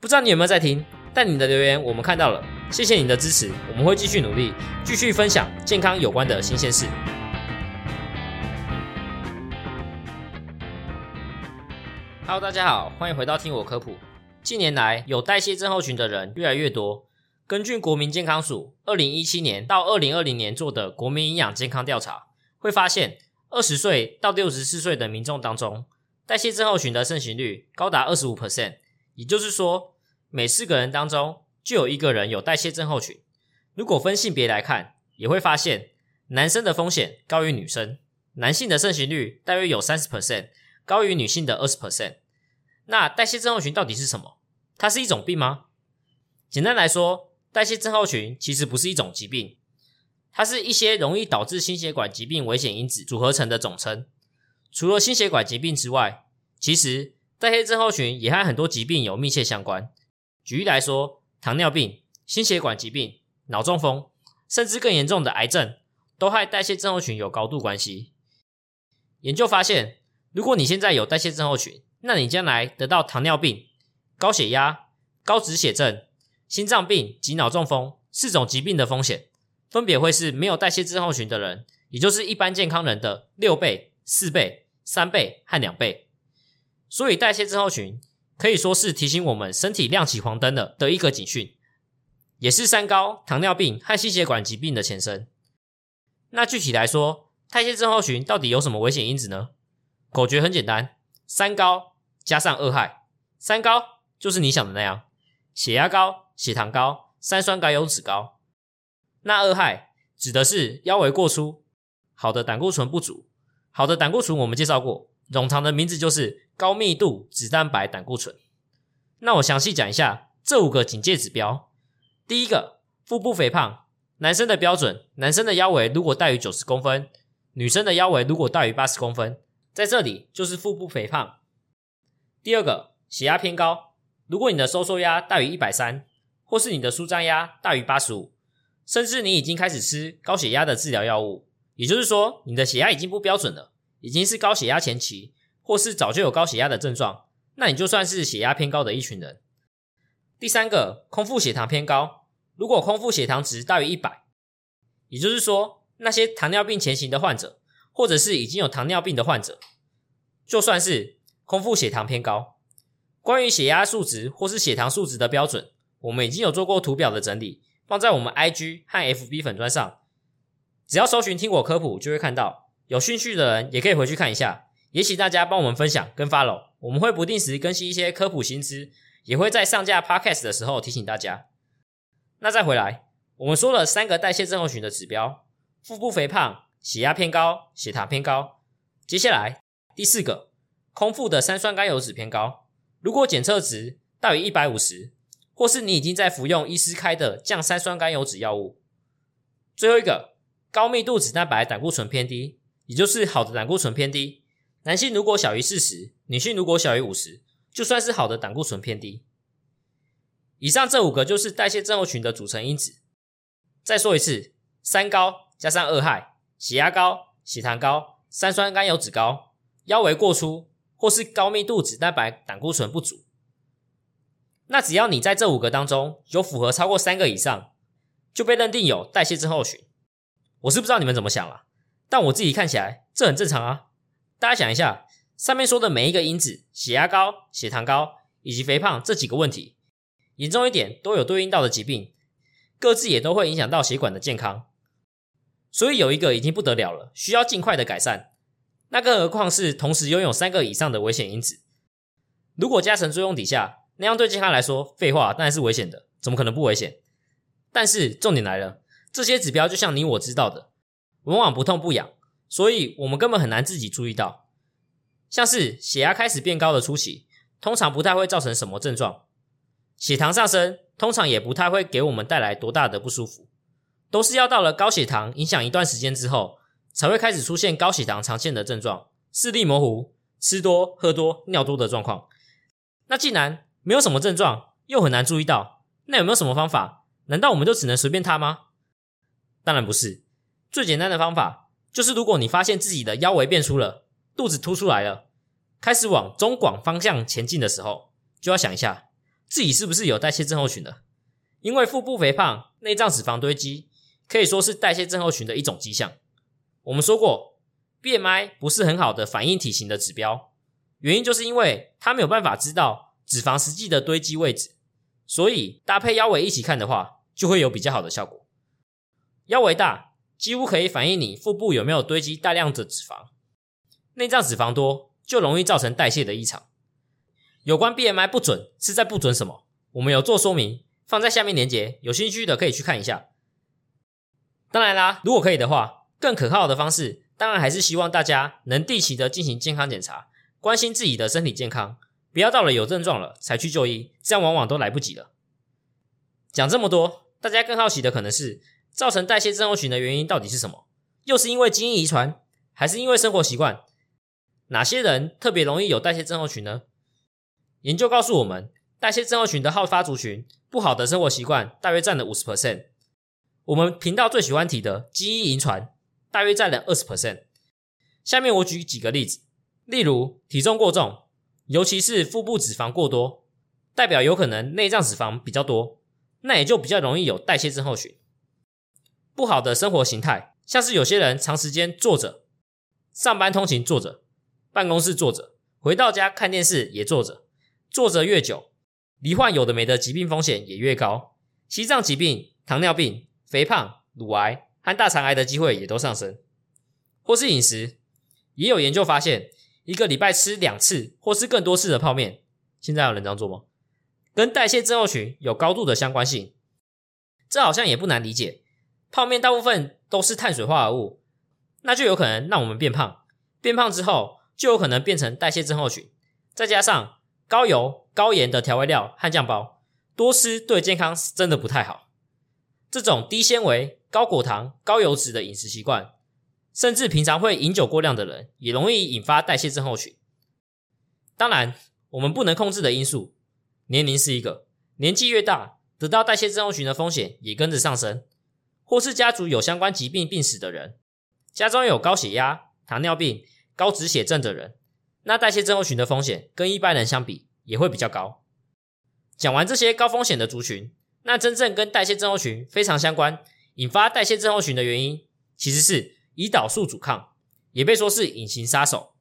不知道你有没有在听？但你的留言我们看到了，谢谢你的支持，我们会继续努力，继续分享健康有关的新鲜事。Hello，大家好，欢迎回到听我科普。近年来，有代谢症候群的人越来越多。根据国民健康署二零一七年到二零二零年做的国民营养健康调查，会发现二十岁到六十四岁的民众当中，代谢症候群的盛行率高达二十五 percent。也就是说，每四个人当中就有一个人有代谢症候群。如果分性别来看，也会发现男生的风险高于女生，男性的盛行率大约有三十 percent，高于女性的二十 percent。那代谢症候群到底是什么？它是一种病吗？简单来说，代谢症候群其实不是一种疾病，它是一些容易导致心血管疾病危险因子组合成的总称。除了心血管疾病之外，其实代谢症候群也和很多疾病有密切相关。举例来说，糖尿病、心血管疾病、脑中风，甚至更严重的癌症，都和代谢症候群有高度关系。研究发现，如果你现在有代谢症候群，那你将来得到糖尿病、高血压、高脂血症、心脏病及脑中风四种疾病的风险，分别会是没有代谢症候群的人，也就是一般健康人的六倍、四倍、三倍和两倍。所以，代谢症候群可以说是提醒我们身体亮起黄灯了的一个警讯，也是三高、糖尿病和心血管疾病的前身。那具体来说，代谢症候群到底有什么危险因子呢？口诀很简单：三高加上二害。三高就是你想的那样，血压高、血糖高、三酸甘油脂高。那二害指的是腰围过粗、好的胆固醇不足。好的胆固醇我们介绍过，冗长的名字就是。高密度脂蛋白胆固醇。那我详细讲一下这五个警戒指标。第一个，腹部肥胖，男生的标准，男生的腰围如果大于九十公分，女生的腰围如果大于八十公分，在这里就是腹部肥胖。第二个，血压偏高，如果你的收缩压大于一百三，或是你的舒张压大于八十五，甚至你已经开始吃高血压的治疗药物，也就是说你的血压已经不标准了，已经是高血压前期。或是早就有高血压的症状，那你就算是血压偏高的一群人。第三个，空腹血糖偏高，如果空腹血糖值大于一百，也就是说那些糖尿病前行的患者，或者是已经有糖尿病的患者，就算是空腹血糖偏高。关于血压数值或是血糖数值的标准，我们已经有做过图表的整理，放在我们 IG 和 FB 粉砖上，只要搜寻听我科普就会看到。有兴趣的人也可以回去看一下。也请大家帮我们分享跟 follow，我们会不定时更新一些科普新知，也会在上架 podcast 的时候提醒大家。那再回来，我们说了三个代谢症候群的指标：腹部肥胖、血压偏高、血糖偏高。接下来第四个，空腹的三酸甘油脂偏高。如果检测值大于一百五十，或是你已经在服用医师开的降三酸甘油脂药物。最后一个，高密度脂蛋白胆固醇偏低，也就是好的胆固醇偏低。男性如果小于四十，女性如果小于五十，就算是好的胆固醇偏低。以上这五个就是代谢症候群的组成因子。再说一次，三高加上二害：血压高、血糖高、三酸甘油脂高、腰围过粗，或是高密度脂蛋白胆固醇不足。那只要你在这五个当中有符合超过三个以上，就被认定有代谢症候群。我是不知道你们怎么想了，但我自己看起来这很正常啊。大家想一下，上面说的每一个因子，血压高、血糖高以及肥胖这几个问题，严重一点都有对应到的疾病，各自也都会影响到血管的健康。所以有一个已经不得了了，需要尽快的改善。那更何况是同时拥有三个以上的危险因子，如果加成作用底下，那样对健康来说，废话当然是危险的，怎么可能不危险？但是重点来了，这些指标就像你我知道的，往往不痛不痒。所以我们根本很难自己注意到，像是血压开始变高的初期，通常不太会造成什么症状；血糖上升，通常也不太会给我们带来多大的不舒服，都是要到了高血糖影响一段时间之后，才会开始出现高血糖常见的症状：视力模糊、吃多喝多、尿多的状况。那既然没有什么症状，又很难注意到，那有没有什么方法？难道我们就只能随便它吗？当然不是，最简单的方法。就是如果你发现自己的腰围变粗了，肚子凸出来了，开始往中广方向前进的时候，就要想一下，自己是不是有代谢症候群的，因为腹部肥胖、内脏脂肪堆积可以说是代谢症候群的一种迹象。我们说过，BMI 不是很好的反映体型的指标，原因就是因为它没有办法知道脂肪实际的堆积位置，所以搭配腰围一起看的话，就会有比较好的效果。腰围大，几乎可以反映你腹部有没有堆积大量的脂肪；内脏脂肪多，就容易造成代谢的异常。有关 BMI 不准是在不准什么？我们有做说明，放在下面链接，有兴趣的可以去看一下。当然啦，如果可以的话。更可靠的方式，当然还是希望大家能定期的进行健康检查，关心自己的身体健康，不要到了有症状了才去就医，这样往往都来不及了。讲这么多，大家更好奇的可能是，造成代谢症候群的原因到底是什么？又是因为基因遗传，还是因为生活习惯？哪些人特别容易有代谢症候群呢？研究告诉我们，代谢症候群的好发族群，不好的生活习惯大约占了五十 percent。我们频道最喜欢提的基因遗传。大约占了二十 percent。下面我举几个例子，例如体重过重，尤其是腹部脂肪过多，代表有可能内脏脂肪比较多，那也就比较容易有代谢症候群。不好的生活形态，像是有些人长时间坐着，上班通勤坐着，办公室坐着，回到家看电视也坐着，坐着越久，罹患有的没的疾病风险也越高，心脏疾病、糖尿病、肥胖、乳癌。和大肠癌的机会也都上升，或是饮食，也有研究发现，一个礼拜吃两次或是更多次的泡面，现在有人这样做吗？跟代谢症候群有高度的相关性，这好像也不难理解。泡面大部分都是碳水化合物，那就有可能让我们变胖，变胖之后就有可能变成代谢症候群。再加上高油高盐的调味料和酱包，多吃对健康是真的不太好。这种低纤维。高果糖、高油脂的饮食习惯，甚至平常会饮酒过量的人，也容易引发代谢症候群。当然，我们不能控制的因素，年龄是一个，年纪越大，得到代谢症候群的风险也跟着上升。或是家族有相关疾病病史的人，家中有高血压、糖尿病、高脂血症的人，那代谢症候群的风险跟一般人相比也会比较高。讲完这些高风险的族群，那真正跟代谢症候群非常相关。引发代谢症候群的原因其实是胰岛素阻抗，也被说是隐形杀手。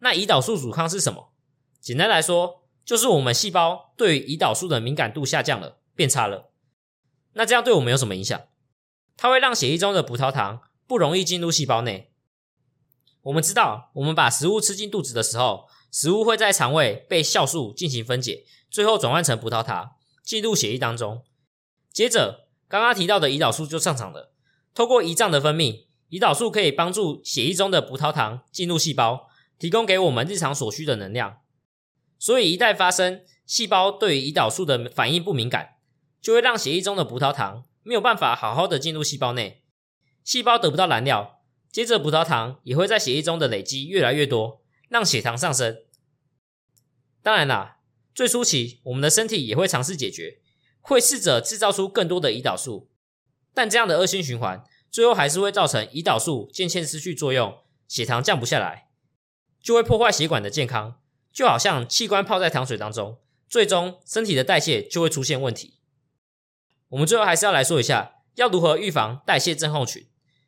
那胰岛素阻抗是什么？简单来说，就是我们细胞对于胰岛素的敏感度下降了，变差了。那这样对我们有什么影响？它会让血液中的葡萄糖不容易进入细胞内。我们知道，我们把食物吃进肚子的时候，食物会在肠胃被酵素进行分解，最后转换成葡萄糖进入血液当中，接着。刚刚提到的胰岛素就上场了。透过胰脏的分泌，胰岛素可以帮助血液中的葡萄糖进入细胞，提供给我们日常所需的能量。所以一旦发生细胞对于胰岛素的反应不敏感，就会让血液中的葡萄糖没有办法好好的进入细胞内，细胞得不到燃料，接着葡萄糖也会在血液中的累积越来越多，让血糖上升。当然啦，最初期我们的身体也会尝试解决。会试着制造出更多的胰岛素，但这样的恶性循环最后还是会造成胰岛素渐渐失去作用，血糖降不下来，就会破坏血管的健康，就好像器官泡在糖水当中，最终身体的代谢就会出现问题。我们最后还是要来说一下，要如何预防代谢症候群，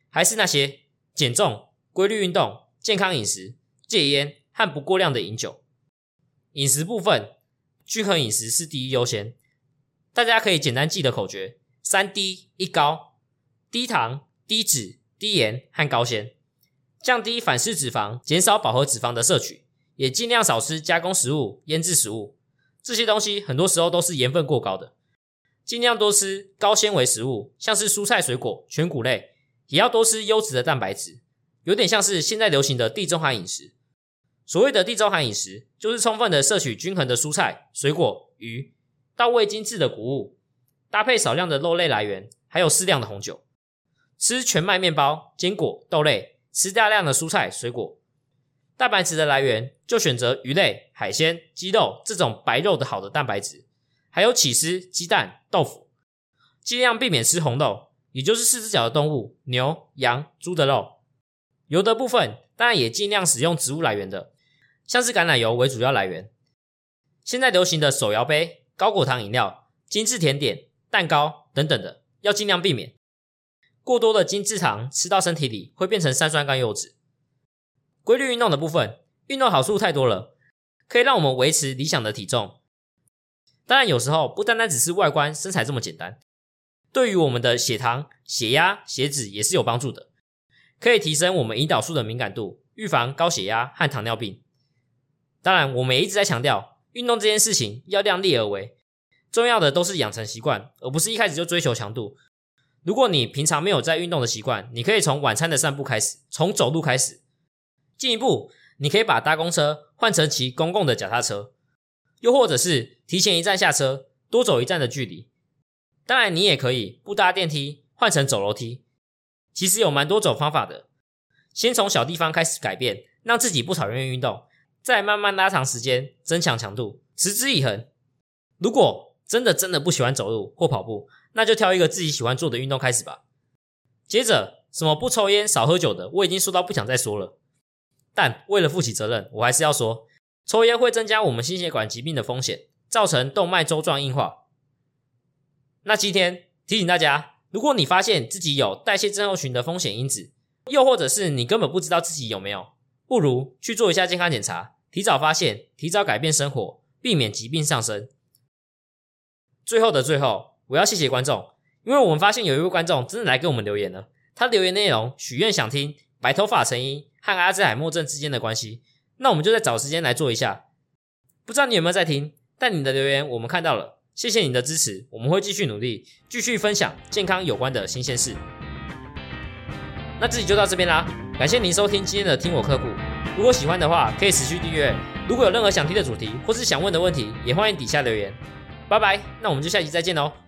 还是那些减重、规律运动、健康饮食、戒烟和不过量的饮酒。饮食部分，均衡饮食是第一优先。大家可以简单记的口诀：三低一高，低糖、低脂、低盐和高纤，降低反式脂肪，减少饱和脂肪的摄取，也尽量少吃加工食物、腌制食物。这些东西很多时候都是盐分过高的，尽量多吃高纤维食物，像是蔬菜、水果、全谷类，也要多吃优质的蛋白质，有点像是现在流行的地中海饮食。所谓的地中海饮食，就是充分的摄取均衡的蔬菜、水果、鱼。到位精致的谷物，搭配少量的肉类来源，还有适量的红酒。吃全麦面包、坚果、豆类，吃大量的蔬菜水果。蛋白质的来源就选择鱼类、海鲜、鸡肉这种白肉的好的蛋白质，还有起司、鸡蛋、豆腐。尽量避免吃红肉，也就是四只脚的动物，牛、羊、猪的肉。油的部分当然也尽量使用植物来源的，像是橄榄油为主要来源。现在流行的手摇杯。高果糖饮料、精致甜点、蛋糕等等的，要尽量避免。过多的精致糖吃到身体里会变成三酸甘油脂。规律运动的部分，运动好处太多了，可以让我们维持理想的体重。当然，有时候不单单只是外观身材这么简单，对于我们的血糖、血压、血脂也是有帮助的，可以提升我们胰岛素的敏感度，预防高血压和糖尿病。当然，我们也一直在强调，运动这件事情要量力而为，重要的都是养成习惯，而不是一开始就追求强度。如果你平常没有在运动的习惯，你可以从晚餐的散步开始，从走路开始，进一步，你可以把搭公车换成骑公共的脚踏车。又或者是提前一站下车，多走一站的距离。当然，你也可以不搭电梯，换成走楼梯。其实有蛮多种方法的。先从小地方开始改变，让自己不讨厌运动，再慢慢拉长时间，增强强度，持之以恒。如果真的真的不喜欢走路或跑步，那就挑一个自己喜欢做的运动开始吧。接着，什么不抽烟、少喝酒的，我已经说到不想再说了。但为了负起责任，我还是要说。抽烟会增加我们心血管疾病的风险，造成动脉粥状硬化。那今天提醒大家，如果你发现自己有代谢症候群的风险因子，又或者是你根本不知道自己有没有，不如去做一下健康检查，提早发现，提早改变生活，避免疾病上升。最后的最后，我要谢谢观众，因为我们发现有一位观众真的来给我们留言了。他留言内容许愿想听白头发成因和阿兹海默症之间的关系。那我们就再找时间来做一下，不知道你有没有在听？但你的留言我们看到了，谢谢你的支持，我们会继续努力，继续分享健康有关的新鲜事。那这集就到这边啦，感谢您收听今天的听我科普。如果喜欢的话，可以持续订阅。如果有任何想听的主题或是想问的问题，也欢迎底下留言。拜拜，那我们就下集再见喽。